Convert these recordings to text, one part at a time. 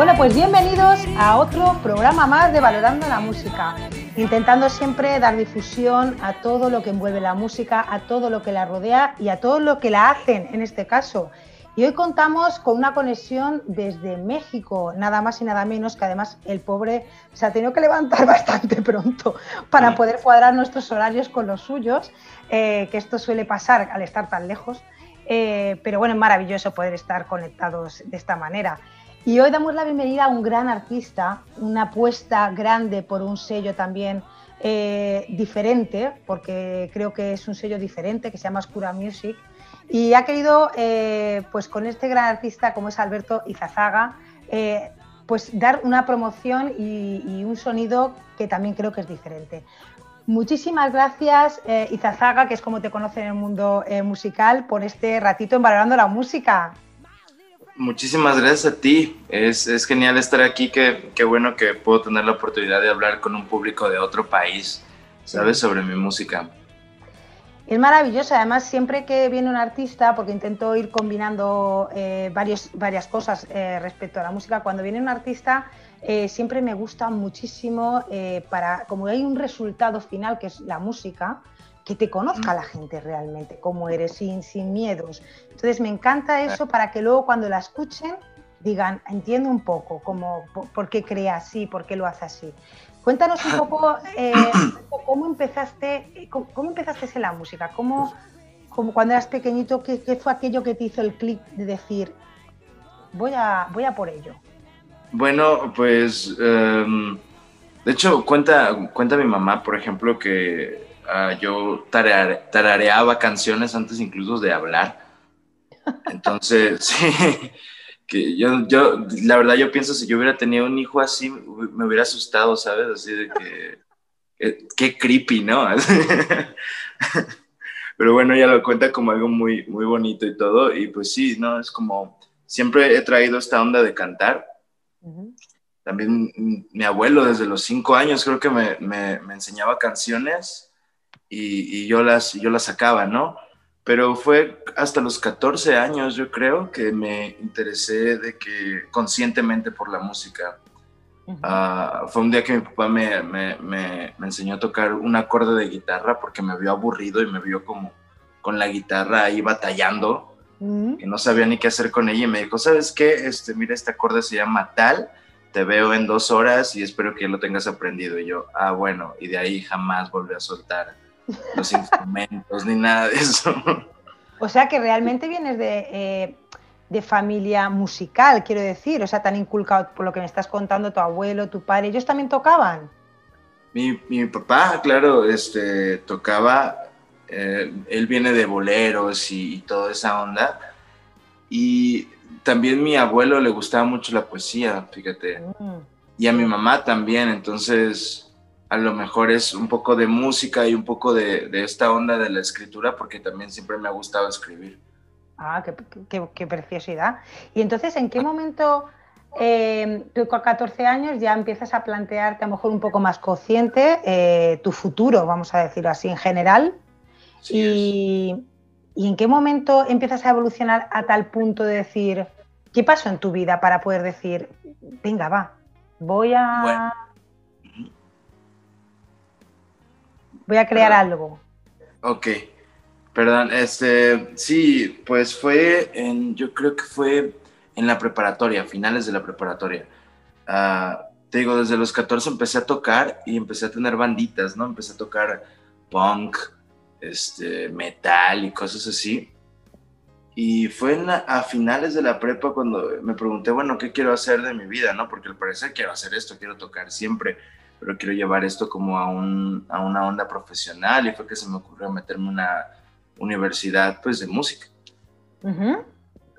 Bueno, pues bienvenidos a otro programa más de Valorando la Música, intentando siempre dar difusión a todo lo que envuelve la música, a todo lo que la rodea y a todo lo que la hacen en este caso. Y hoy contamos con una conexión desde México, nada más y nada menos, que además el pobre se ha tenido que levantar bastante pronto para poder cuadrar nuestros horarios con los suyos, eh, que esto suele pasar al estar tan lejos. Eh, pero bueno, es maravilloso poder estar conectados de esta manera. Y hoy damos la bienvenida a un gran artista, una apuesta grande por un sello también eh, diferente, porque creo que es un sello diferente que se llama Oscura Music. Y ha querido, eh, pues con este gran artista como es Alberto Izazaga, eh, pues dar una promoción y, un sonido que también creo que es diferente. Muchísimas gracias, Izazaga, que es como te conocen en el mundo musical, por este ratito en Valorando la Música. Muchísimas gracias a ti. Es, es genial estar aquí. Qué, qué, bueno que puedo tener la oportunidad de hablar con un público de otro país, ¿sabes? Sobre mi música. Es maravilloso. Además, siempre que viene un artista, porque intento ir combinando eh, varios, varias cosas eh, respecto a la música, cuando viene un artista, eh, siempre me gusta muchísimo para, como hay un resultado final que es la música, que te conozca la gente realmente, cómo eres, sin, sin miedos. Entonces me encanta eso para que luego cuando la escuchen digan, entiendo un poco cómo, por, qué crea así, por qué lo hace así. Cuéntanos un poco eh, cómo empezaste, cómo, empezaste en la música, cómo, como cuando eras pequeñito, ¿qué, qué fue aquello que te hizo el clic de decir, voy a, voy a por ello. Bueno, pues em, de hecho cuenta, cuenta mi mamá, por ejemplo, que Ah, yo tarareaba canciones antes incluso de hablar. Entonces, sí, que yo, yo, la verdad yo pienso si yo hubiera tenido un hijo así, me hubiera asustado, ¿sabes? Así de que, qué creepy, ¿no? Pero bueno, ella lo cuenta como algo muy, muy bonito y todo, y pues sí, ¿no? Es como, siempre he traído esta onda de cantar. También mi abuelo desde los cinco años creo que me, me, me enseñaba canciones y, yo, las, yo las sacaba, ¿no? Pero fue hasta los 14 años, yo creo, que me interesé de que conscientemente por la música. Ah, fue un día que mi papá me, me, me, enseñó a tocar un acorde de guitarra porque me vio aburrido y me vio como con la guitarra ahí batallando, que no sabía ni qué hacer con ella y me dijo, ¿sabes qué? Este, mira, este acorde se llama tal, te veo en dos horas y espero que lo tengas aprendido. Y yo, ah, bueno, y de ahí jamás volví a soltar los instrumentos ni nada de eso. O sea que realmente vienes eh, de, familia musical, quiero decir, o sea, tan inculcado por lo que me estás contando, tu abuelo, tu padre, ¿ellos también tocaban? Mi, papá, claro, este, tocaba, eh, él viene de boleros y, toda esa onda, y también mi abuelo le gustaba mucho la poesía, fíjate, mm. y a mi mamá también, entonces a lo mejor es un poco de música y un poco de, esta onda de la escritura, porque también siempre me ha gustado escribir. Ah, qué, preciosidad. Y entonces, ¿en qué momento eh, tú con 14 años ya empiezas a plantearte a lo mejor un poco más consciente eh, tu futuro, vamos a decirlo así, en general? y, y, en qué momento empiezas a evolucionar a tal punto de decir, ¿qué pasó en tu vida para poder decir, venga, va, voy a... voy a crear algo. Ok, perdón, este, sí, pues fue en, yo creo que fue en la preparatoria, finales de la preparatoria. Ah, te digo, desde los 14 empecé a tocar y empecé a tener banditas, ¿no? Empecé a tocar punk, este, metal y cosas así. Y fue a finales de la prepa cuando me pregunté, bueno, ¿qué quiero hacer de mi vida, no? Porque al parecer quiero hacer esto, quiero tocar siempre pero quiero llevar esto como a, un, a una onda profesional y fue que se me ocurrió meterme en una universidad pues de música.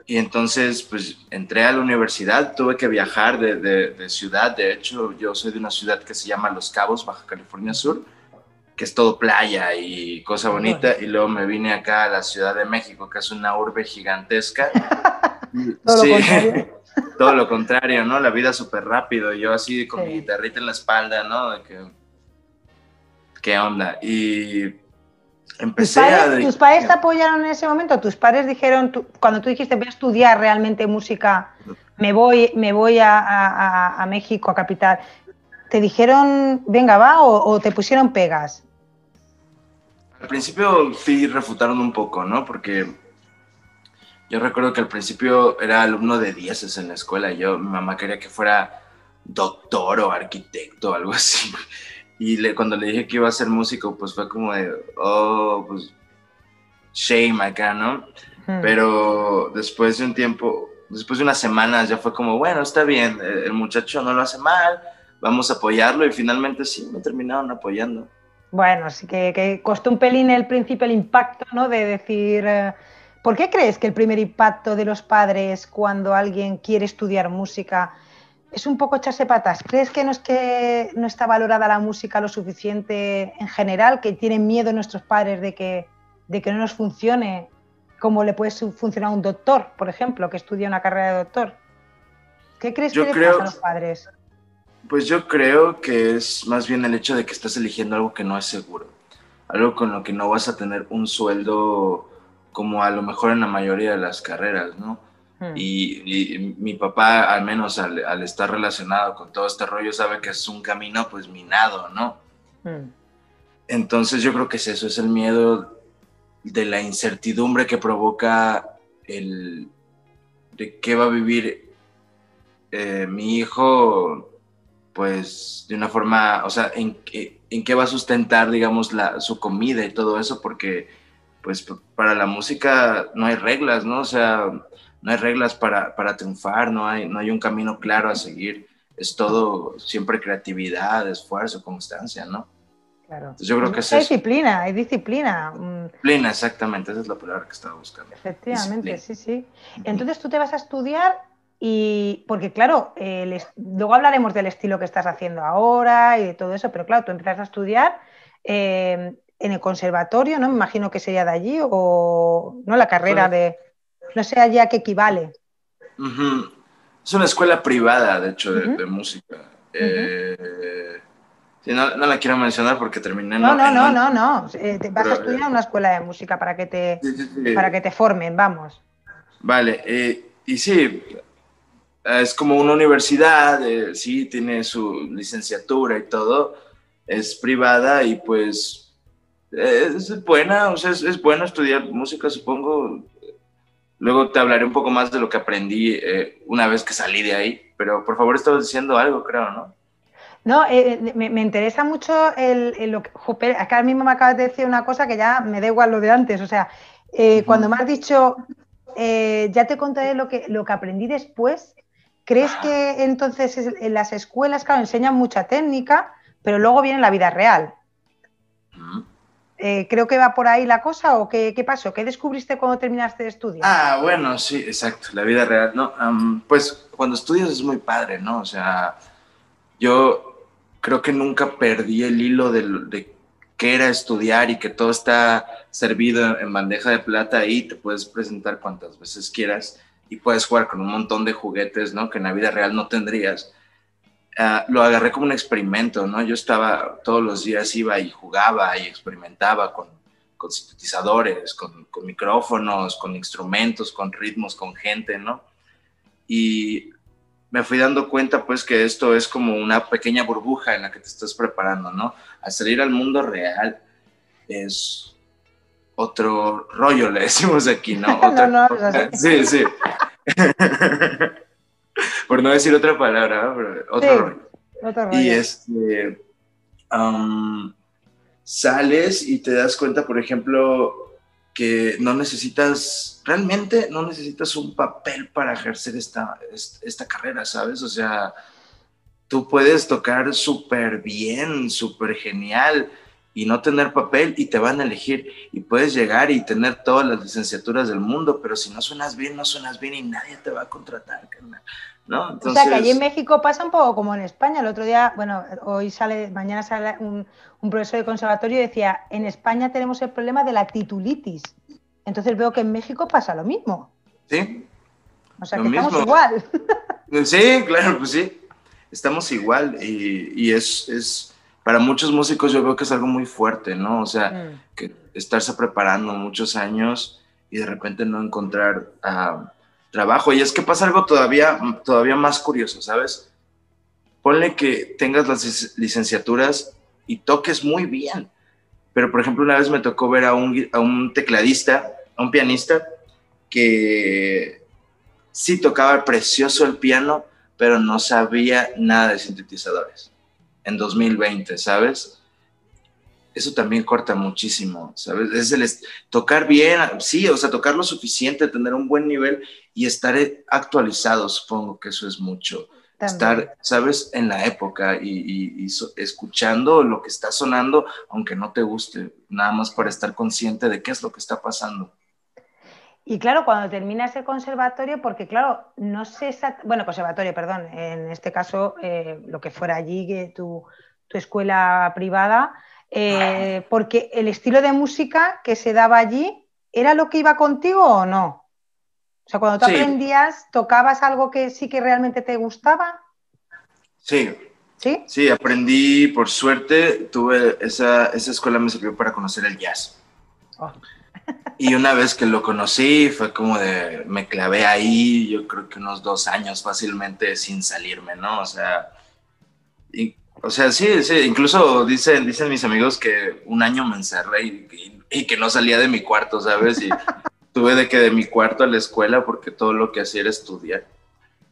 Y entonces pues entré a la universidad, tuve que viajar de, de, ciudad, de hecho yo soy de una ciudad que se llama Los Cabos, Baja California Sur, que es todo playa y cosa bonita, y luego me vine acá a la Ciudad de México, que es una urbe gigantesca. sí. todo lo contrario, ¿no? La vida súper rápido, yo así con mi guitarrita en la espalda, ¿no? De que, ¿Qué onda? Y empecé ¿Tus padres, a... ¿Tus padres te apoyaron en ese momento? ¿Tus padres dijeron, cuando tú dijiste voy a estudiar realmente música, me voy, me voy a, México, a capital. ¿Te dijeron, venga, va, o, te pusieron pegas? Al principio sí refutaron un poco, ¿no? Porque yo recuerdo que al principio era alumno de dieces en la escuela. Yo, mi mamá quería que fuera doctor o arquitecto o algo así. Y cuando le dije que iba a ser músico, pues fue como de, oh, pues shame acá, ¿no? Pero después de un tiempo, después de unas semanas ya fue como, bueno, está bien, el muchacho no lo hace mal, vamos a apoyarlo y finalmente sí, me terminaron apoyando. Bueno, sí que, costó un pelín el principio el impacto, ¿no? De decir, eh, ¿por qué crees que el primer impacto de los padres cuando alguien quiere estudiar música es un poco echarse patas? ¿Crees que no es que no está valorada la música lo suficiente en general, que tienen miedo nuestros padres de que, de que no nos funcione como le puede funcionar a un doctor, por ejemplo, que estudia una carrera de doctor. ¿Qué crees que le pasa a los padres? Pues yo creo que es más bien el hecho de que estás eligiendo algo que no es seguro, algo con lo que no vas a tener un sueldo como a lo mejor en la mayoría de las carreras, ¿no? Hmm. Y, mi papá, al menos al, estar relacionado con todo este rollo, sabe que es un camino pues minado, ¿no? Hmm. Entonces yo creo que es eso, es el miedo de la incertidumbre que provoca el de qué va a vivir eh, mi hijo, pues de una forma, o sea, en, en qué va a sustentar, digamos, la, su comida y todo eso, porque pues para la música no hay reglas, ¿no? O sea, no hay reglas para, para triunfar, no hay, no hay un camino claro a seguir, es todo siempre creatividad, esfuerzo, constancia, ¿no? yo creo que es disciplina, hay disciplina. Mm. Disciplina, exactamente, esa es la palabra que estaba buscando. Efectivamente, sí, sí. Entonces tú te vas a estudiar y, porque claro, luego hablaremos del estilo que estás haciendo ahora y de todo eso, pero claro, tú empiezas a estudiar eh, en el conservatorio, ¿no? Me imagino que sería de allí o, ¿no? La carrera de, no sé allá qué equivale. Es una escuela privada, de hecho, de, música no, la quiero mencionar porque terminé. No, no, no, no, no. Eh, vas a estudiar en una escuela de música para que te, para que te formen, vamos. Vale, eh, y sí, es como una universidad, eh, sí, tiene su licenciatura y todo, es privada y pues es buena, o sea, es, es bueno estudiar música, supongo. Luego te hablaré un poco más de lo que aprendí una vez que salí de ahí, pero por favor estabas diciendo algo, creo, ¿no? No, eh, eh, me, interesa mucho el, lo que. acá ahora mismo me acabas de decir una cosa que ya me da igual lo de antes. O sea, eh, cuando me has dicho, ya te contaré lo que, lo que aprendí después, ¿crees que entonces en las escuelas, claro, enseñan mucha técnica, pero luego viene la vida real? Creo que va por ahí la cosa o qué, qué, pasó, qué descubriste cuando terminaste de estudiar. Ah, bueno, sí, exacto, la vida real. No, pues cuando estudias es muy padre, ¿no? O sea, yo creo que nunca perdí el hilo de, de qué era estudiar y que todo está servido en bandeja de plata y te puedes presentar cuantas veces quieras y puedes jugar con un montón de juguetes, ¿no? Que en la vida real no tendrías. Ah, lo agarré como un experimento, ¿no? Yo estaba todos los días, iba y jugaba y experimentaba con, con sintetizadores, con, con micrófonos, con instrumentos, con ritmos, con gente, ¿no? Y me fui dando cuenta pues que esto es como una pequeña burbuja en la que te estás preparando, ¿no? Al salir al mundo real es otro rollo, le decimos aquí, ¿no? no, no, sí, sí. Por no decir otra palabra, otro rollo. Otro rollo. Y este, sales y te das cuenta, por ejemplo, que no necesitas, realmente no necesitas un papel para ejercer esta, esta carrera, ¿sabes? O sea, tú puedes tocar súper bien, súper genial y no tener papel y te van a elegir y puedes llegar y tener todas las licenciaturas del mundo, pero si no suenas bien, no suenas bien y nadie te va a contratar, ¿no? O sea, que allí en México pasa un poco como en España. El otro día, bueno, hoy sale, mañana sale un, profesor de conservatorio y decía, en España tenemos el problema de la titulitis. Entonces veo que en México pasa lo mismo. Sí. O sea, que estamos igual. Sí, claro, pues sí. Estamos igual y, es, es, para muchos músicos yo veo que es algo muy fuerte, ¿no? O sea, mm. que estarse preparando muchos años y de repente no encontrar... a trabajo. Y es que pasa algo todavía, todavía más curioso, ¿sabes? Ponle que tengas las licenciaturas y toques muy bien. Pero, por ejemplo, una vez me tocó ver a un, a un tecladista, a un pianista, que sí tocaba precioso el piano, pero no sabía nada de sintetizadores. En 2020, ¿sabes? Eso también corta muchísimo, ¿sabes? Es el tocar bien, sí, o sea, tocar lo suficiente, tener un buen nivel y estar actualizado, supongo que eso es mucho. Estar, ¿sabes? En la época y, escuchando lo que está sonando, aunque no te guste, nada más para estar consciente de qué es lo que está pasando. Y claro, cuando terminas el conservatorio, porque claro, no sé, bueno, conservatorio, perdón, en este caso, eh, lo que fuera allí, que tu, tu escuela privada, eh, porque el estilo de música que se daba allí, ¿era lo que iba contigo o no? O sea, cuando tú aprendías, ¿tocabas algo que sí que realmente te gustaba? Sí. ¿Sí? Sí, aprendí, por suerte, tuve esa, esa escuela me sirvió para conocer el jazz. Oh. Y una vez que lo conocí, fue como de, me clavé ahí, yo creo que unos dos años fácilmente sin salirme, ¿no? O sea, o sea, sí, sí, incluso dicen, dicen mis amigos que un año me encerré y, y, que no salía de mi cuarto, ¿sabes? Y tuve de que de mi cuarto a la escuela porque todo lo que hacía era estudiar.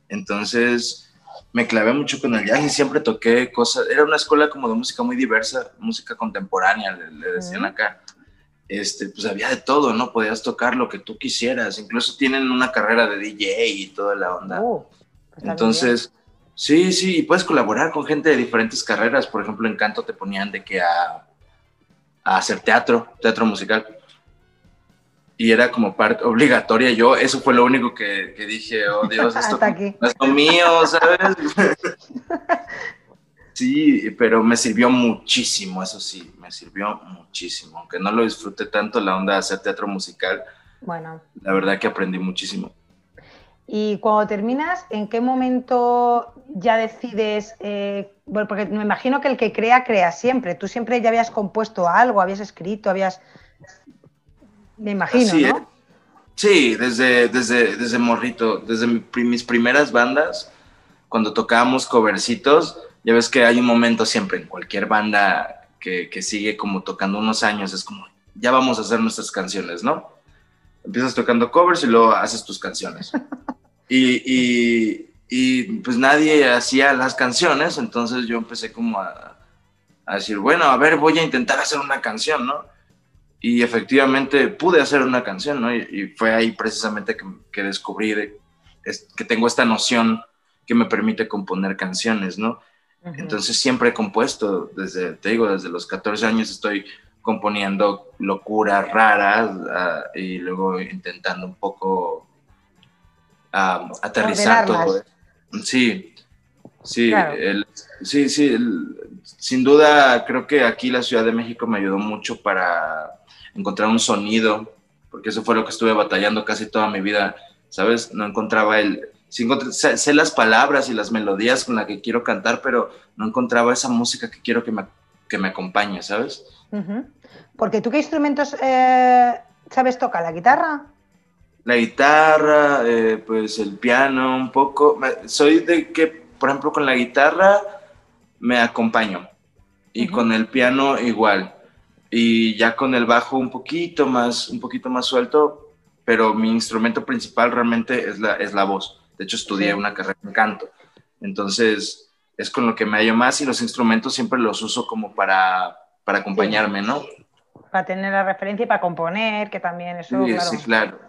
Entonces, me clavé mucho con el jazz y siempre toqué cosas, era una escuela como de música muy diversa, música contemporánea, le, decían acá este, pues había de todo, ¿no? Podías tocar lo que tú quisieras, incluso tienen una carrera de DJ y toda la onda. Oh, pues Entonces, sí, sí, y puedes colaborar con gente de diferentes carreras, por ejemplo, en canto te ponían de que a, hacer teatro, teatro musical. Y era como parte obligatoria. Yo, eso fue lo único que, dije, oh Dios, esto es lo mío, ¿sabes? Sí, pero me sirvió muchísimo, eso sí, me sirvió muchísimo. Aunque no lo disfruté tanto la onda de hacer teatro musical, bueno. la verdad que aprendí muchísimo. Y cuando terminas, ¿en qué momento ya decides? Eh, bueno, porque me imagino que el que crea, crea siempre. Tú siempre ya habías compuesto algo, habías escrito, habías. Me imagino, ¿no? Sí, desde, desde, desde morrito, desde mis primeras bandas, cuando tocábamos covercitos ya ves que hay un momento siempre en cualquier banda que, sigue como tocando unos años, es como, ya vamos a hacer nuestras canciones, ¿no? Empiezas tocando covers y luego haces tus canciones. Y, pues nadie hacía las canciones, entonces yo empecé como a, decir, bueno, a ver, voy a intentar hacer una canción, ¿no? Y efectivamente pude hacer una canción, ¿no? Y, fue ahí precisamente que, que descubrí que tengo esta noción que me permite componer canciones, ¿no? Entonces siempre he compuesto, desde, te digo, desde los 14 años estoy componiendo locuras raras ah, y luego intentando un poco aterrizar todo. Sí, sí, sí, sí, sin duda creo que aquí la Ciudad de México me ayudó mucho para encontrar un sonido, porque eso fue lo que estuve batallando casi toda mi vida, ¿sabes? No encontraba el, sé, las palabras y las melodías con las que quiero cantar, pero no encontraba esa música que quiero que me, que me acompañe, ¿sabes? Porque tú qué instrumentos eh, sabes tocar, la guitarra. La guitarra, eh, pues el piano, un poco. Soy de que, por ejemplo, con la guitarra me acompaño y con el piano igual. Y ya con el bajo un poquito más, un poquito más suelto, pero mi instrumento principal realmente es la, es la voz. De hecho, estudié una carrera en canto. Entonces, es con lo que me hallo más y los instrumentos siempre los uso como para, para acompañarme, ¿no? Para tener la referencia y para componer, que también eso, sí, claro, sí, claro.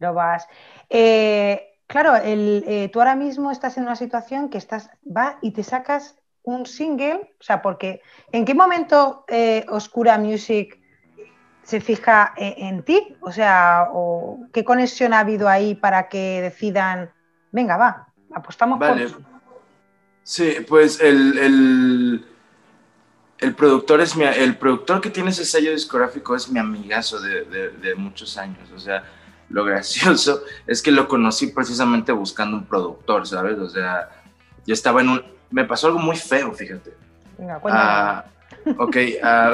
Lo vas. Eh, claro, el, eh, tú ahora mismo estás en una situación que estás, va y te sacas un single, o sea, porque ¿en qué momento eh, Oscura Music se fija en, ti? O sea, o ¿qué conexión ha habido ahí para que decidan venga, va, apostamos vale. por... Sí, pues el, el, productor es mi, el productor que tiene ese sello discográfico es mi amigazo de, muchos años. O sea, lo gracioso es que lo conocí precisamente buscando un productor, ¿sabes? O sea, yo estaba en un... Me pasó algo muy feo, fíjate. Venga, cuéntame. Ah, ok, ah,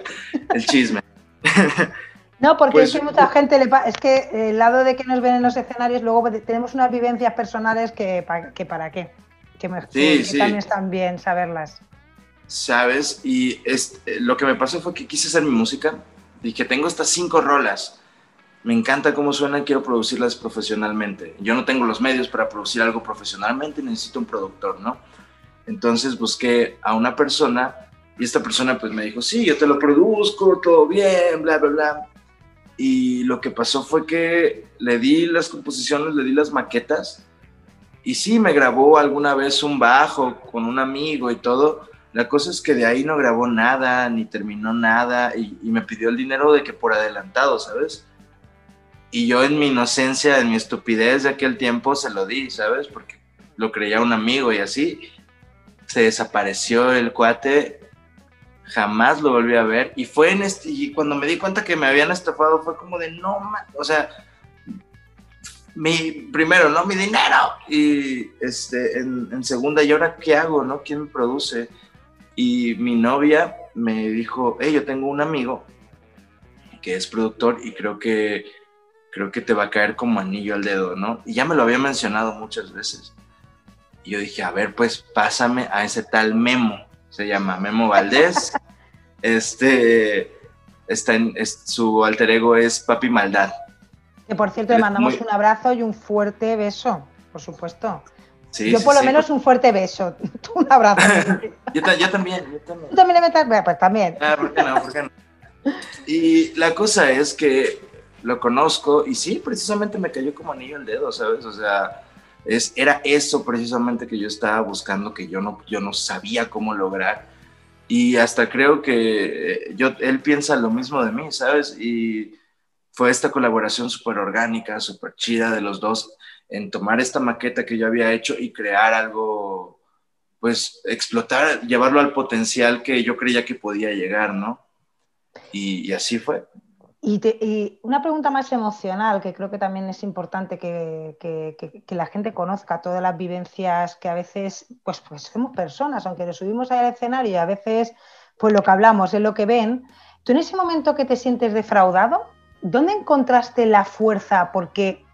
el chisme. No, porque Pues es que mucha gente le es que el lado de que nos ven en los escenarios, luego tenemos unas vivencias personales que, pa- que para qué. Que, me- Sí, que sí. también están bien saberlas. ¿sabes? Y eh, lo que me pasó fue que quise hacer mi música. Dije, tengo estas cinco rolas. Me encanta cómo suenan, quiero producirlas profesionalmente. Yo no tengo los medios para producir algo profesionalmente, necesito un productor, ¿no? Entonces busqué a una persona y esta persona pues me dijo, sí, yo te lo produzco, todo bien, bla, bla, bla. Y lo que pasó fue que le di las composiciones, le di las maquetas y sí, me grabó alguna vez un bajo con un amigo y todo, la cosa es que de ahí no grabó nada, ni terminó nada, y, me pidió el dinero de que por adelantado, ¿sabes? Y yo en mi inocencia, en mi estupidez de aquel tiempo, se lo di, ¿sabes? Porque lo creía un amigo y así. Se desapareció el cuate, jamás lo volví a ver. Y fue en este, y cuando me di cuenta que me habían estafado, fue como de no, ma-", o sea, mi, primero, ¿no? Mi dinero. Y este, en, segunda, ¿y ahora qué hago, no? ¿Quién produce? Y mi novia me dijo, hey, yo tengo un amigo que es productor y creo que, creo que te va a caer como anillo al dedo, ¿no? Y ya me lo había mencionado muchas veces. Y yo dije, a ver, pues pásame a ese tal Memo, se llama Memo Valdés. este, está en, es- su alter ego es Papi Maldad. Que por cierto, le mandamos muy- un abrazo y un fuerte beso, por supuesto. Sí, yo sí, por lo sí, menos un fuerte beso. Tú un abrazo. Yo, ta- yo también, yo también. ¿Tú también le metes? Bueno, Pues también. Ah, ¿por qué no? ¿Por qué no? Y la cosa es que lo conozco y sí, precisamente me cayó como anillo al dedo, ¿sabes? O sea, es, era eso precisamente que yo estaba buscando, que yo no, yo no sabía cómo lograr. Y hasta creo que eh, yo, él piensa lo mismo de mí, ¿sabes? Y fue esta colaboración súper orgánica, súper chida de los dos en tomar esta maqueta que yo había hecho y crear algo, pues explotar, llevarlo al potencial que yo creía que podía llegar, ¿no? Y, y así fue. Y, una pregunta más emocional, que creo que también es importante que la gente conozca todas las vivencias que a veces, pues, pues somos personas, aunque nos subimos al escenario y a veces, pues lo que hablamos es lo que ven. Tú en ese momento que te sientes defraudado, ¿dónde encontraste la fuerza? Porque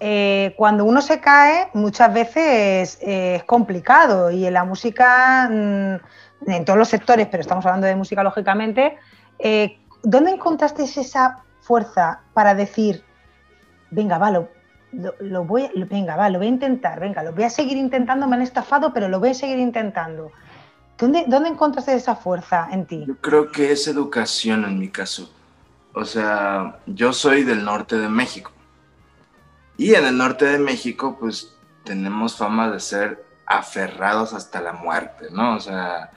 eh, cuando uno se cae, muchas veces eh, es complicado y en la música, mm, en todos los sectores, pero estamos hablando de música lógicamente, eh, ¿dónde encontraste esa fuerza para decir, venga, va, lo, lo- voy, lo- venga, va, lo voy a intentar, venga, lo voy a seguir intentando, me han estafado, pero lo voy a seguir intentando? ¿Dónde, dónde encontraste esa fuerza en ti? Yo creo que es educación en mi caso. O sea, yo soy del norte de México. Y en el norte de México, pues tenemos fama de ser aferrados hasta la muerte, ¿no? O sea,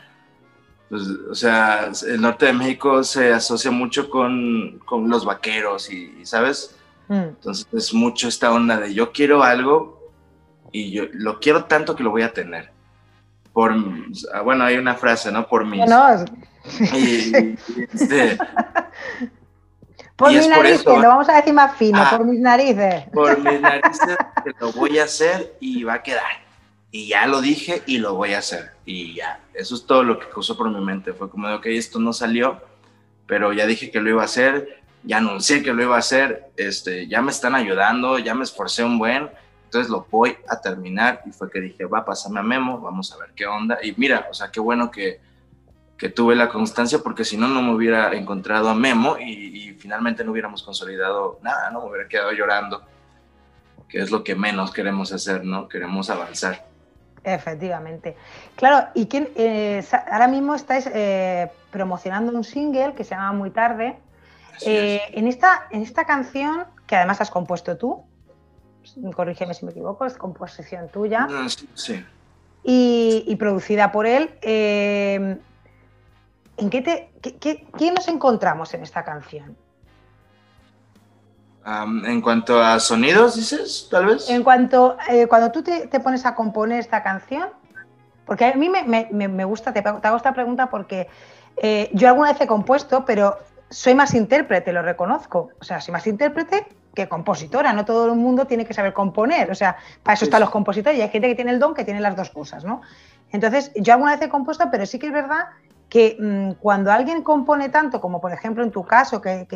pues, o sea el norte de México se asocia mucho con, con los vaqueros y, ¿sabes? Mm. Entonces es mucho esta onda de yo quiero algo y yo lo quiero tanto que lo voy a tener. Por, bueno, hay una frase, ¿no? Por mis... Bueno, Y, y, este, por mis por narices, lo vamos a decir más fino, Ah. por mis narices. por mis narices que lo voy a hacer y va a quedar. Y ya lo dije y lo voy a hacer. Y ya, eso es todo lo que causó por mi mente. Fue como de, ok, esto no salió, pero ya dije que lo iba a hacer, ya anuncié que lo iba a hacer, este, ya me están ayudando, ya me esforcé un buen, entonces lo voy a terminar. Y fue que dije, va, pásame a Memo, vamos a ver qué onda. Y mira, o sea, qué bueno que, que tuve la constancia, porque si no, no me hubiera encontrado a Memo y, y finalmente no hubiéramos consolidado nada, ¿no? Me hubiera quedado llorando que es lo que menos queremos hacer, ¿no? Queremos avanzar. Efectivamente. Claro, y quién, eh, ahora mismo estáis eh, promocionando un single que se llama Muy tarde. Eh, es. en, esta, en esta canción, que además has compuesto tú, corrígeme si me equivoco, es composición tuya sí, sí. y, y producida por él. ¿En qué te, qué, qué- quién nos encontramos en esta canción? Am, en cuanto a sonidos, dices, tal vez. En cuanto, eh, cuando tú te, te pones a componer esta canción, porque a mí me, me- me- gusta, te, hago te hago esta pregunta porque eh, yo alguna vez he compuesto, pero soy más intérprete, lo reconozco. O sea, soy más intérprete que compositora. No todo el mundo tiene que saber componer. O sea, para eso Sí, están los compositores y hay gente que tiene el don que tiene las dos cosas, ¿no? Entonces, yo alguna vez he compuesto, pero sí que es verdad que mm, cuando alguien compone tanto, como por ejemplo en tu caso, que,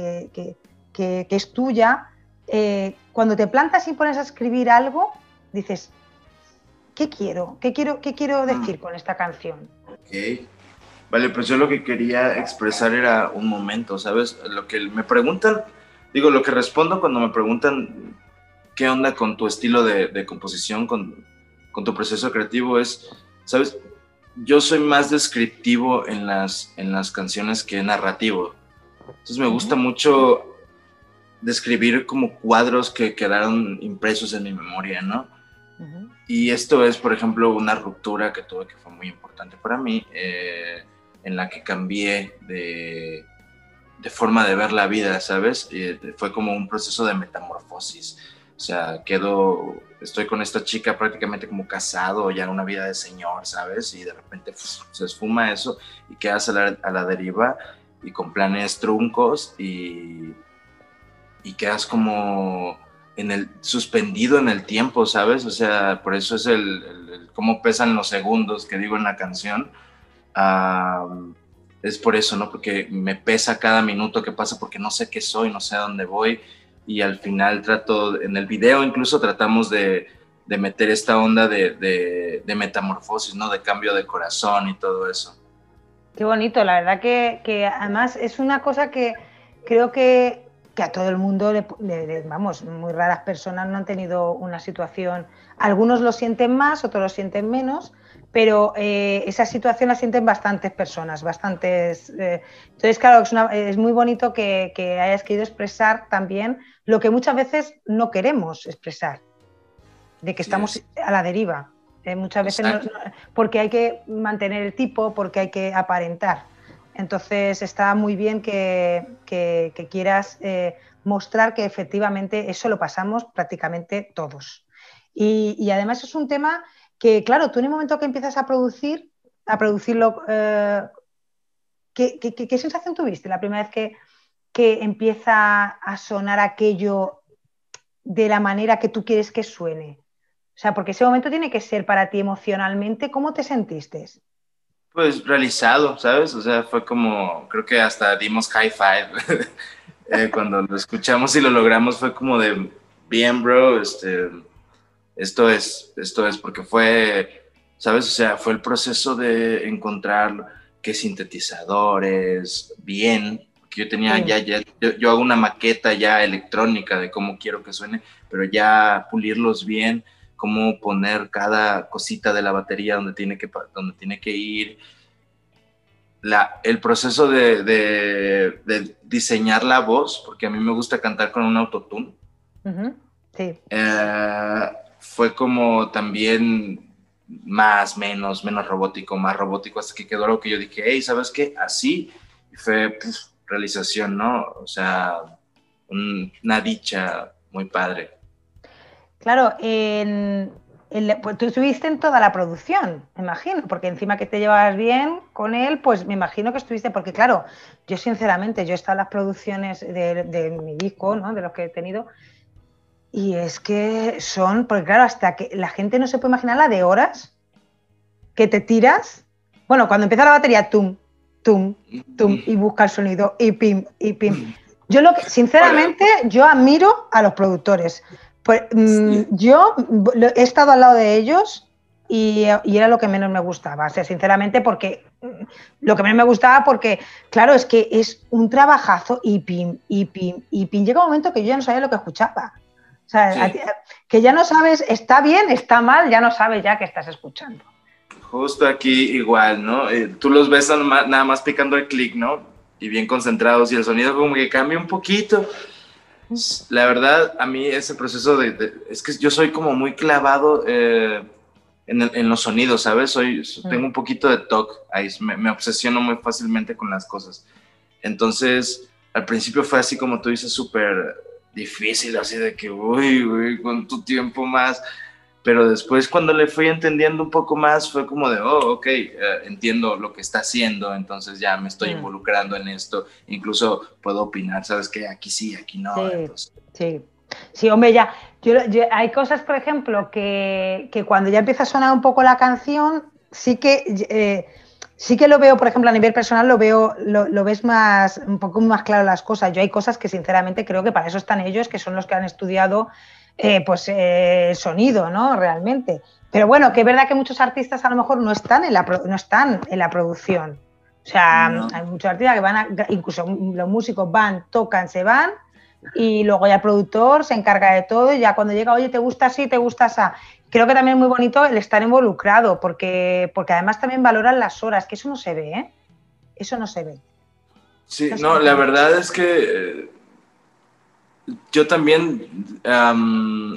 es tuya, eh, cuando te plantas y pones a escribir algo, dices, ¿qué quiero? ¿Qué quiero, qué quiero mm. decir con esta canción? Ok. Vale, pues yo lo que quería expresar era un momento, ¿sabes? Lo que me preguntan, digo, lo que respondo cuando me preguntan qué onda con tu estilo de, composición, con, con, tu proceso creativo es, ¿sabes? Yo soy más descriptivo en las, en las canciones que narrativo. Entonces me gusta mucho describir como cuadros que quedaron impresos en mi memoria, ¿no? Y esto es, por ejemplo, una ruptura que tuve que fue muy importante para mí. Eh, en la que cambié de, de forma de ver la vida, ¿sabes? Y fue como un proceso de metamorfosis. O sea, quedo, estoy con esta chica prácticamente como casado, ya una vida de señor, ¿sabes? Y de repente se esfuma eso y quedas a la, a la, deriva y con planes truncos y, y quedas como en el, suspendido en el tiempo, ¿sabes? O sea, por eso es el, el cómo pesan los segundos que digo en la canción es por eso, ¿no? Porque me pesa cada minuto que pasa porque no sé qué soy, no sé a dónde voy y al final trato, en el video incluso tratamos de, de meter esta onda de, de, metamorfosis, ¿no? De cambio de corazón y todo eso. Qué bonito, la verdad que, que además es una cosa que creo que, que a todo el mundo, le, vamos, muy raras personas no han tenido una situación, algunos lo sienten más, otros lo sienten menos, pero eh, esa situación la sienten bastantes personas, bastantes. Eh, entonces, claro, es, muy bonito que, hayas querido expresar también lo que muchas veces no queremos expresar, de que estamos a la deriva. Eh, muchas veces porque hay que mantener el tipo, porque hay que aparentar. Entonces está muy bien que, quieras mostrar que efectivamente eso lo pasamos prácticamente todos. Y, además es un tema que claro, tú en el momento que empiezas a producir, a producirlo, eh, ¿qué, sensación tuviste la primera vez que, que empieza a sonar aquello de la manera que tú quieres que suene? O sea, porque ese momento tiene que ser para ti emocionalmente, ¿cómo te sentiste? Pues realizado, ¿sabes? O sea, fue como, creo que hasta dimos high five eh, cuando lo escuchamos y lo logramos, fue como de, bien, bro, este, esto es, esto es, porque fue, ¿sabes? O sea, fue el proceso de encontrar qué sintetizadores, bien, que yo tenía ya, ya yo, hago una maqueta ya electrónica de cómo quiero que suene, pero ya pulirlos bien, cómo poner cada cosita de la batería donde tiene que, donde tiene que ir. La, el proceso de, de, diseñar la voz, porque a mí me gusta cantar con un autotune. Sí. Eh, fue como también más, menos, menos robótico, más robótico, hasta que quedó algo que yo dije, hey, ¿sabes qué? Así, fue realización, ¿no? O sea, una dicha muy padre. Claro, en, pues tú estuviste en toda la producción, me imagino, porque encima que te llevabas bien con él, pues me imagino que estuviste, porque claro, yo sinceramente, yo he estado en las producciones de, de mi disco, ¿no? de los que he tenido, y es que son, porque claro, hasta que la gente no se puede imaginar la de horas que te tiras. Bueno, cuando empieza la batería, tum, tum, tum, y busca el sonido, y pim, y pim. Yo lo que, sinceramente, yo admiro a los productores. Pues, mm, Yo he estado al lado de ellos y, y, era lo que menos me gustaba. O sea, sinceramente, porque mm, lo que menos me gustaba, porque, claro, es que es un trabajazo y pim, y pim, y pim. Llega un momento que yo ya no sabía lo que escuchaba. O sea, que ya no sabes, está bien, está mal, ya no sabes ya que estás escuchando. Justo aquí igual, ¿no? Eh, tú los ves nada más picando el clic, ¿no? Y bien concentrados y el sonido como que cambia un poquito. La verdad, a mí ese proceso de... es que yo soy como muy clavado eh, en, los sonidos, ¿sabes? Soy, mm. Tengo un poquito de TOC, ahí me, me obsesiono muy fácilmente con las cosas. Entonces, al principio fue así como tú dices, súper difícil, así de que, uy, uy, con tu tiempo más. Pero después cuando le fui entendiendo un poco más, fue como de, oh, ok, eh, entiendo lo que está haciendo, entonces ya me estoy mm. involucrando en esto, incluso puedo opinar, ¿sabes qué? Aquí sí, aquí no. Sí, sí. sí. hombre, ya, hay cosas, por ejemplo, que, que, cuando ya empieza a sonar un poco la canción, sí que... Eh, sí que lo veo, por ejemplo, a nivel personal, lo veo, lo, ves más, un poco más claro las cosas. Yo hay cosas que sinceramente creo que para eso están ellos, que son los que han estudiado eh, pues eh, sonido, ¿no? Realmente. Pero bueno, que es verdad que muchos artistas a lo mejor no están en la, no están en la producción. O sea, hay muchos artistas que van, a, incluso los músicos van, tocan, se van y luego ya el productor se encarga de todo y ya cuando llega, oye, ¿te gusta así, te gusta así? Creo que también es muy bonito el estar involucrado porque, porque además también valoran las horas, que eso no se ve, ¿eh? Eso no se ve. Sí, no, la verdad es que eh, yo también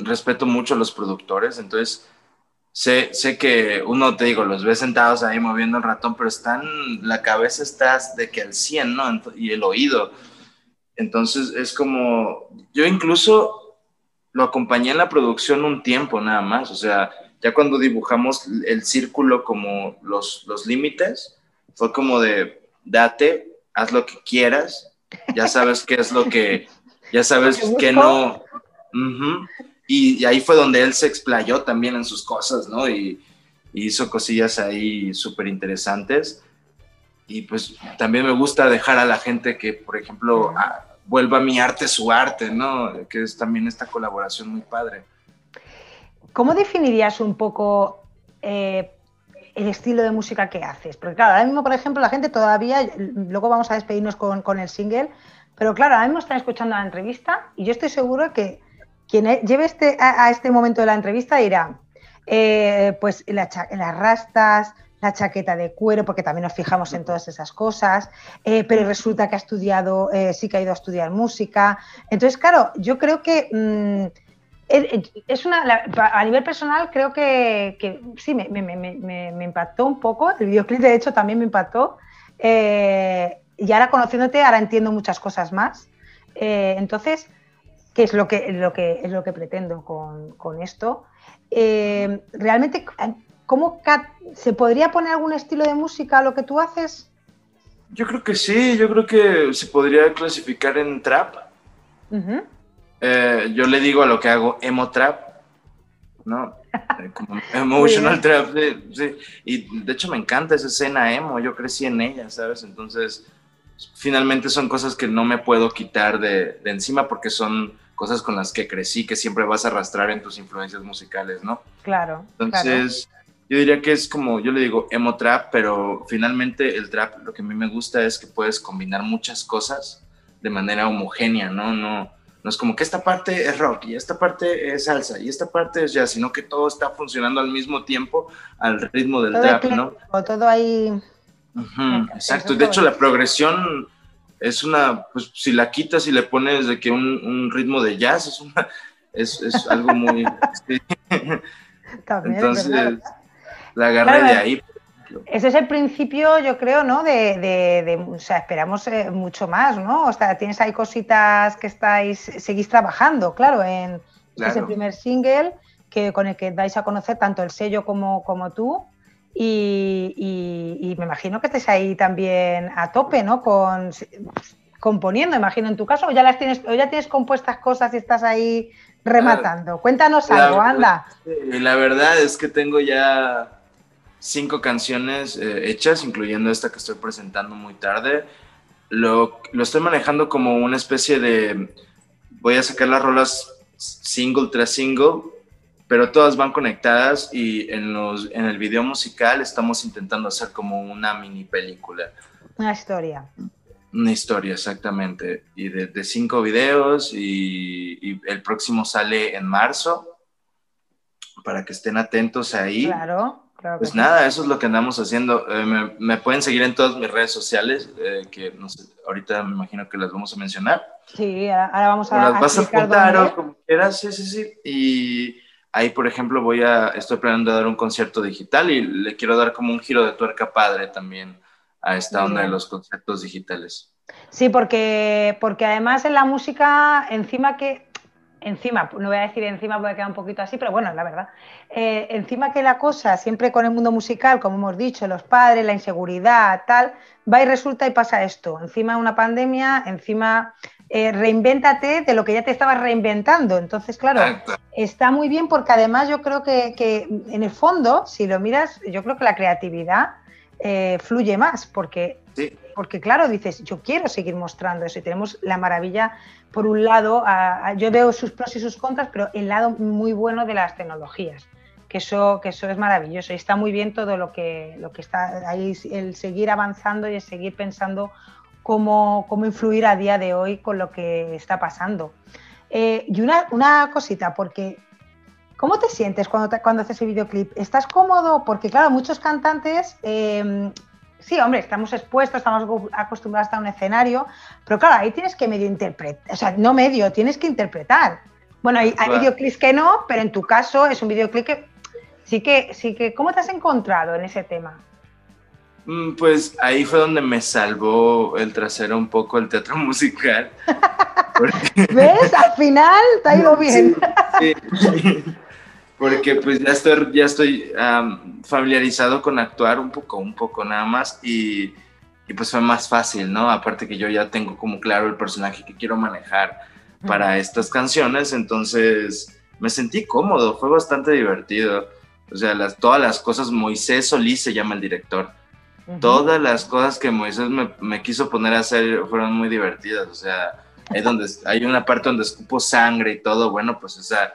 respeto mucho a los productores, entonces sé, sé que uno, te digo, los ves sentados ahí moviendo el ratón, pero están, la cabeza está de que al 100, ¿no? Y el oído. Entonces es como, yo incluso lo acompañé en la producción un tiempo nada más, o sea, ya cuando dibujamos el círculo como los, los límites, fue como de, date, haz lo que quieras, ya sabes qué es lo que, ya sabes que no. y, ahí fue donde él se explayó también en sus cosas, ¿no? Y, hizo cosillas ahí súper interesantes. Y pues también me gusta dejar a la gente que, por ejemplo, vuelva mi arte su arte, ¿no? Que es también esta colaboración muy padre. ¿Cómo definirías un poco eh, el estilo de música que haces? Porque claro, ahora mismo, por ejemplo, la gente todavía, luego vamos a despedirnos con, con el single, pero claro, ahora mismo están escuchando la entrevista y yo estoy seguro que quien lleve este, a, este momento de la entrevista dirá, eh, pues las rastas, la chaqueta de cuero, porque también nos fijamos en todas esas cosas, eh, pero resulta que ha estudiado, eh, sí que ha ido a estudiar música. Entonces, claro, yo creo que mm, es una, a nivel personal creo que, sí, me, impactó un poco, el videoclip de hecho también me impactó, y ahora conociéndote, ahora entiendo muchas cosas más. Eh, entonces, ¿qué es lo que, lo que, es lo que pretendo con, esto? Eh, realmente, ¿cómo se podría poner algún estilo de música a lo que tú haces? Yo creo que sí, yo creo que se podría clasificar en trap. Eh, yo le digo a lo que hago emo trap, ¿no? Como emotional trap, sí, Y de hecho me encanta esa escena emo, yo crecí en ella, ¿sabes? Entonces, finalmente son cosas que no me puedo quitar de, encima porque son cosas con las que crecí, que siempre vas a arrastrar en tus influencias musicales, ¿no? Claro. Entonces, yo diría que es como, yo le digo emo trap, pero finalmente el trap lo que a mí me gusta es que puedes combinar muchas cosas de manera homogénea, ¿no? No, no es como que esta parte es rock y esta parte es salsa y esta parte es jazz, sino que todo está funcionando al mismo tiempo al ritmo del trap, ¿no? Todo ahí exacto, de hecho la progresión es una, pues si la quitas y le pones de que un, ritmo de jazz es, una, es, algo muy... Entonces, la agarré de ahí. Ese es el principio, yo creo, ¿no? De, o sea, esperamos eh, mucho más, ¿no? O sea, tienes ahí cositas que estáis, seguís trabajando, claro, en ese primer single que, con el que dais a conocer tanto el sello como, como tú. Y, me imagino que estés ahí también a tope, ¿no? Con, componiendo, imagino en tu caso, o ya las tienes, o ya tienes compuestas cosas y estás ahí rematando. Cuéntanos algo, anda. La verdad es que tengo ya cinco canciones eh, hechas, incluyendo esta que estoy presentando muy tarde. Lo, lo estoy manejando como una especie de, voy a sacar las rolas single tras single pero todas van conectadas y en, los, en el video musical estamos intentando hacer como una mini película. Una historia. Una historia, exactamente. Y de, cinco videos y, el próximo sale en marzo para que estén atentos ahí. Claro. Claro pues nada, eso es lo que andamos haciendo. Eh, me, pueden seguir en todas mis redes sociales, eh, que no sé, ahorita me imagino que las vamos a mencionar. Sí, ahora, vamos a. las vas a apuntar o como quieras, sí, sí, sí. Y Ahí, por ejemplo, voy a, estoy planeando dar un concierto digital y le quiero dar como un giro de tuerca padre también a esta onda de los conciertos digitales. Sí, porque, porque además en la música, encima que, encima, no voy a decir encima porque queda un poquito así, pero bueno, la verdad, eh, encima que la cosa, siempre con el mundo musical, como hemos dicho, los padres, la inseguridad, tal, va y resulta y pasa esto. Encima una pandemia, encima eh, reinvéntate de lo que ya te estabas reinventando. Entonces, claro, está muy bien porque además yo creo que, en el fondo, si lo miras, yo creo que la creatividad eh, fluye más, porque, porque claro, dices, yo quiero seguir mostrando eso y tenemos la maravilla, por un lado, yo veo sus pros y sus contras, pero el lado muy bueno de las tecnologías. Que eso, que eso es maravilloso y está muy bien todo lo que, lo que está ahí, el seguir avanzando y el seguir pensando cómo, cómo influir a día de hoy con lo que está pasando. Eh, y una, una, cosita, porque ¿cómo te sientes cuando, cuando haces el videoclip? ¿Estás cómodo? Porque claro, muchos cantantes, eh, sí, hombre, estamos expuestos, estamos acostumbrados a un escenario, pero claro, ahí tienes que medio interpretar, o sea, no medio, tienes que interpretar. Bueno, hay, hay videoclips que no, pero en tu caso es un videoclip que sí que, sí que, ¿cómo te has encontrado en ese tema? Mm, pues ahí fue donde me salvó el trasero un poco el teatro musical. ¿Ves? Al final te ha ido bien. Porque pues ya estoy, ya estoy familiarizado con actuar un poco, un poco nada más y, y, pues fue más fácil, ¿no? Aparte que yo ya tengo como claro el personaje que quiero manejar para estas canciones, entonces me sentí cómodo, fue bastante divertido. O sea, las, todas las cosas, Moisés Solís se llama el director Todas las cosas que Moisés me, quiso poner a hacer fueron muy divertidas. O sea, hay, donde, hay una parte donde escupo sangre y todo. Bueno, pues esa,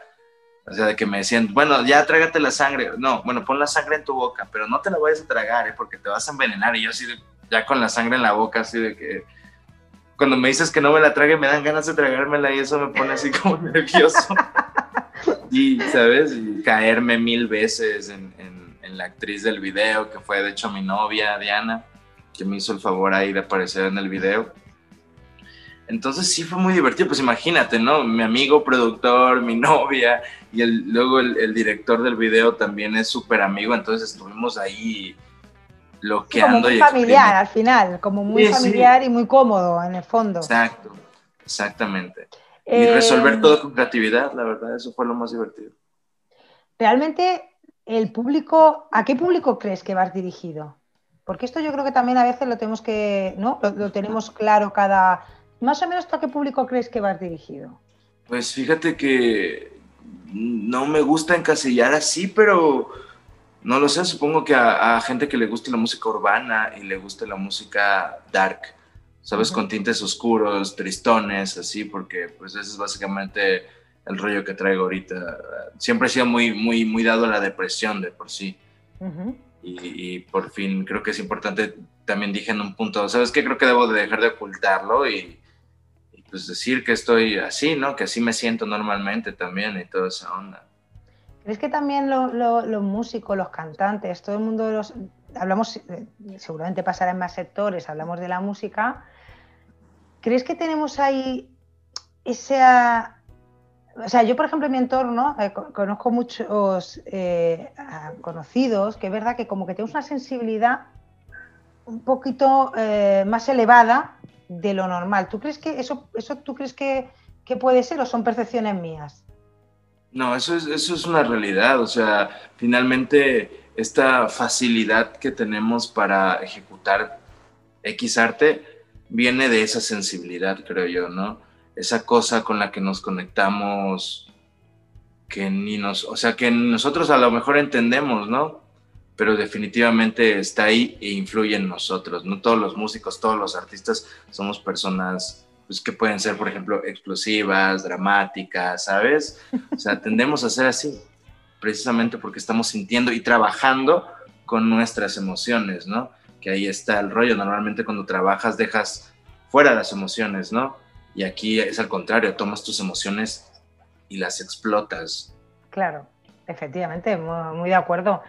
o sea, de que me decían, bueno, ya trágate la sangre. No, bueno, pon la sangre en tu boca, pero no te la vayas a tragar, ¿eh? porque te vas a envenenar. Y yo así, ya con la sangre en la boca, así de que cuando me dices que no me la trague, me dan ganas de tragármela y eso me pone así como nervioso. y, ¿sabes? Y caerme mil veces en la actriz del video, que fue de hecho mi novia, Diana, que me hizo el favor ahí de aparecer en el video. Entonces sí fue muy divertido, pues imagínate, ¿no? Mi amigo productor, mi novia y el, luego el, director del video también es súper amigo, entonces estuvimos ahí bloqueando. muy familiar al final, como muy familiar y muy cómodo en el fondo. Exacto, exactamente. Y resolver eh, todo con creatividad, la verdad, eso fue lo más divertido. Realmente el público, ¿a qué público crees que vas dirigido? Porque esto yo creo que también a veces lo tenemos que, ¿no? Lo, tenemos claro cada. Más o menos, ¿a qué público crees que vas dirigido? Pues fíjate que no me gusta encasillar así, pero no lo sé, supongo que a, gente que le guste la música urbana y le guste la música dark, ¿sabes? Con tintes oscuros, tristones, así, porque pues eso es básicamente el rollo que traigo ahorita. Siempre he sido muy, muy, muy dado a la depresión de por sí. y, por fin creo que es importante, también dije en un punto, ¿sabes qué? Creo que debo de dejar de ocultarlo y, pues decir que estoy así, ¿no? Que así me siento normalmente también y toda esa onda. ¿Crees que también los músicos, los cantantes, todo el mundo de los... Hablamos, eh, seguramente pasará en más sectores, hablamos de la música. ¿Crees que tenemos ahí esa o sea, yo por ejemplo en mi entorno eh, conozco muchos eh, conocidos que es verdad que como que tenemos una sensibilidad un poquito eh, más elevada de lo normal. ¿Tú crees que eso, eso tú crees que, puede ser o son percepciones mías? No, eso es, eso es una realidad. O sea, finalmente esta facilidad que tenemos para ejecutar X arte viene de esa sensibilidad, creo yo, ¿no? esa cosa con la que nos conectamos, que ni nos, o sea, que nosotros a lo mejor entendemos, ¿no? Pero definitivamente está ahí e influye en nosotros, ¿no? Todos los músicos, todos los artistas somos personas pues, que pueden ser, por ejemplo, explosivas, dramáticas, ¿sabes? O sea, tendemos a ser así, precisamente porque estamos sintiendo y trabajando con nuestras emociones, ¿no? Que ahí está el rollo. Normalmente cuando trabajas dejas fuera las emociones, ¿no? Y aquí es al contrario, tomas tus emociones y las explotas. Claro, efectivamente, muy, de acuerdo.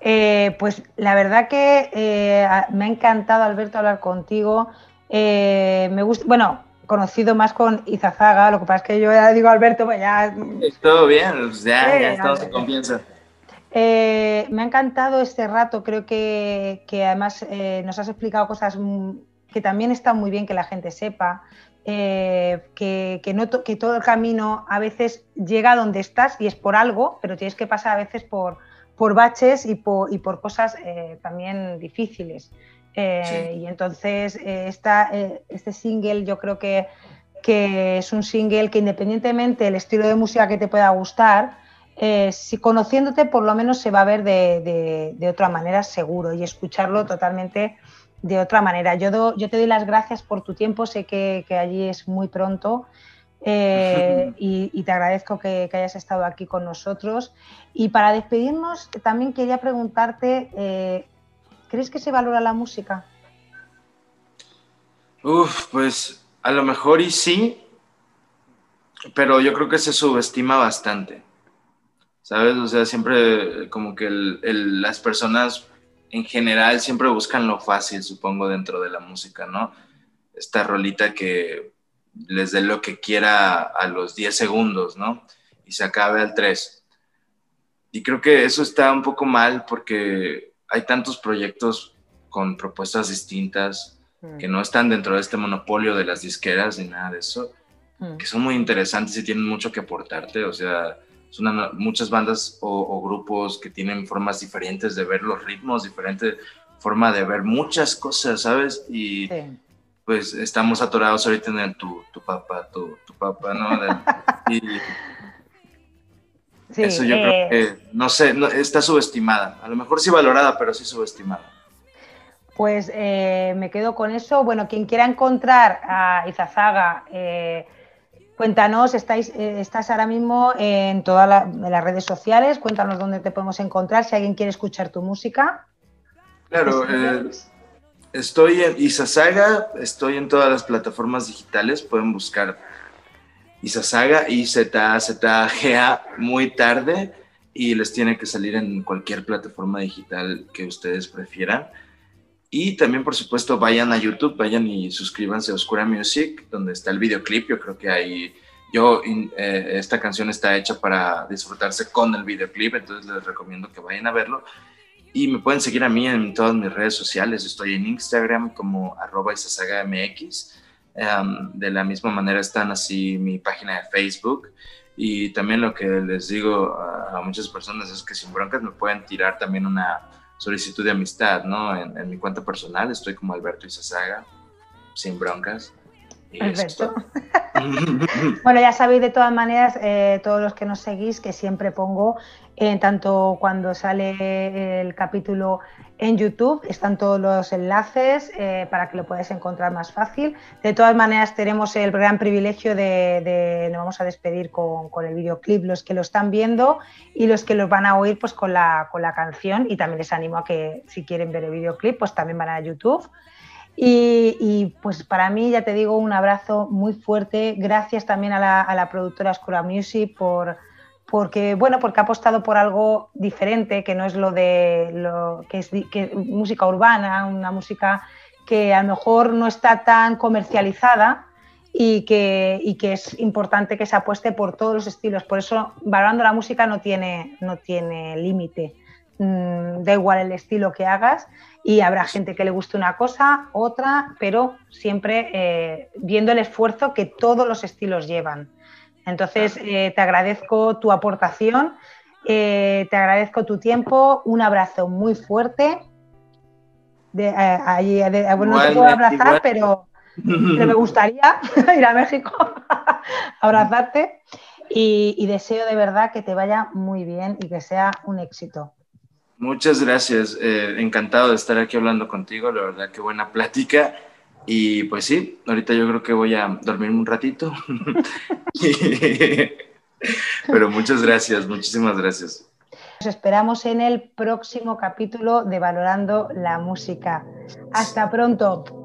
Eh, pues la verdad que eh, me ha encantado, Alberto, hablar contigo. Eh, me gusta, bueno, conocido más con Izazaga, lo que pasa es que yo ya digo Alberto, pues ya... Todo bien, pues ya, ya estamos en confianza. me ha encantado este rato, creo que, que además nos has explicado cosas que también está muy bien que la gente sepa. Eh, que, que, todo el camino a veces llega a donde estás y es por algo, pero tienes que pasar a veces por, por baches y por, y por cosas eh, también difíciles. Eh, y entonces esta, este single yo creo que, que, es un single que independientemente del estilo de música que te pueda gustar, eh, si conociéndote por lo menos se va a ver de, otra manera seguro y escucharlo totalmente de otra manera. Yo, yo te doy las gracias por tu tiempo, sé que, allí es muy pronto eh, y, te agradezco que, hayas estado aquí con nosotros. Y para despedirnos, también quería preguntarte, eh, ¿crees que se valora la música? Uf, pues a lo mejor y sí, pero yo creo que se subestima bastante. ¿Sabes? O sea, siempre como que las personas en general siempre buscan lo fácil, supongo, dentro de la música, ¿no? Esta rolita que les dé lo que quiera a los 10 segundos, ¿no? Y se acabe al 3. Y creo que eso está un poco mal porque hay tantos proyectos con propuestas distintas que mm. no están dentro de este monopolio de las disqueras ni nada de eso, mm. que son muy interesantes y tienen mucho que aportarte. O sea, son muchas bandas o, grupos que tienen formas diferentes de ver los ritmos, diferente forma de ver muchas cosas, ¿sabes? Y pues estamos atorados ahorita en el tu, tu papá, tu, tu papá, ¿no? y eso yo creo eh, que, no sé, está subestimada. A lo mejor sí valorada, pero sí subestimada. Pues eh, me quedo con eso. Bueno, quien quiera encontrar a Izazaga, eh, cuéntanos, estáis, eh, estás ahora mismo en todas las redes sociales, cuéntanos dónde te podemos encontrar, si alguien quiere escuchar tu música. Claro, estoy en Izazaga, estoy en todas las plataformas digitales, pueden buscar Izazaga, I Z Z G A muy tarde y les tiene que salir en cualquier plataforma digital que ustedes prefieran. Y también, por supuesto, vayan a YouTube, vayan y suscríbanse a Oscura Music, donde está el videoclip. Yo creo que ahí, yo, eh, esta canción está hecha para disfrutarse con el videoclip, entonces les recomiendo que vayan a verlo. Y me pueden seguir a mí en todas mis redes sociales. Estoy en Instagram como arroba MX. Em, de la misma manera están así mi página de Facebook. Y también lo que les digo a, muchas personas es que sin broncas me pueden tirar también una solicitud de amistad, ¿no? En, mi cuenta personal estoy como Alberto Isasaga, sin broncas. Alberto. bueno, ya sabéis de todas maneras, eh, todos los que nos seguís, que siempre pongo, eh, tanto cuando sale el capítulo en YouTube, están todos los enlaces eh, para que lo podáis encontrar más fácil. De todas maneras, tenemos el gran privilegio de, nos vamos a despedir con, el videoclip, los que lo están viendo y los que los van a oír pues con la, con la canción. Y también les animo a que si quieren ver el videoclip, pues también van a YouTube. Y, pues para mí, ya te digo, un abrazo muy fuerte. Gracias también a la, a la productora Escola Music por, porque, bueno, porque ha apostado por algo diferente, que no es lo de lo que es música urbana, una música que a lo mejor no está tan comercializada y que, y que es importante que se apueste por todos los estilos. Por eso, valorando la música no tiene, no tiene límite. Mm, da igual el estilo que hagas y habrá gente que le guste una cosa, otra, pero siempre eh, viendo el esfuerzo que todos los estilos llevan. Entonces, eh, te agradezco tu aportación, eh, te agradezco tu tiempo, un abrazo muy fuerte. De, allí, no te puedo abrazar, pero, me gustaría ir a México a abrazarte y deseo de verdad que te vaya muy bien y que sea un éxito. Muchas gracias. Eh, encantado de estar aquí hablando contigo. La verdad, qué buena plática. Y pues sí, ahorita yo creo que voy a dormirme un ratito. Pero muchas gracias, muchísimas gracias. Nos esperamos en el próximo capítulo de Valorando la Música. Hasta pronto.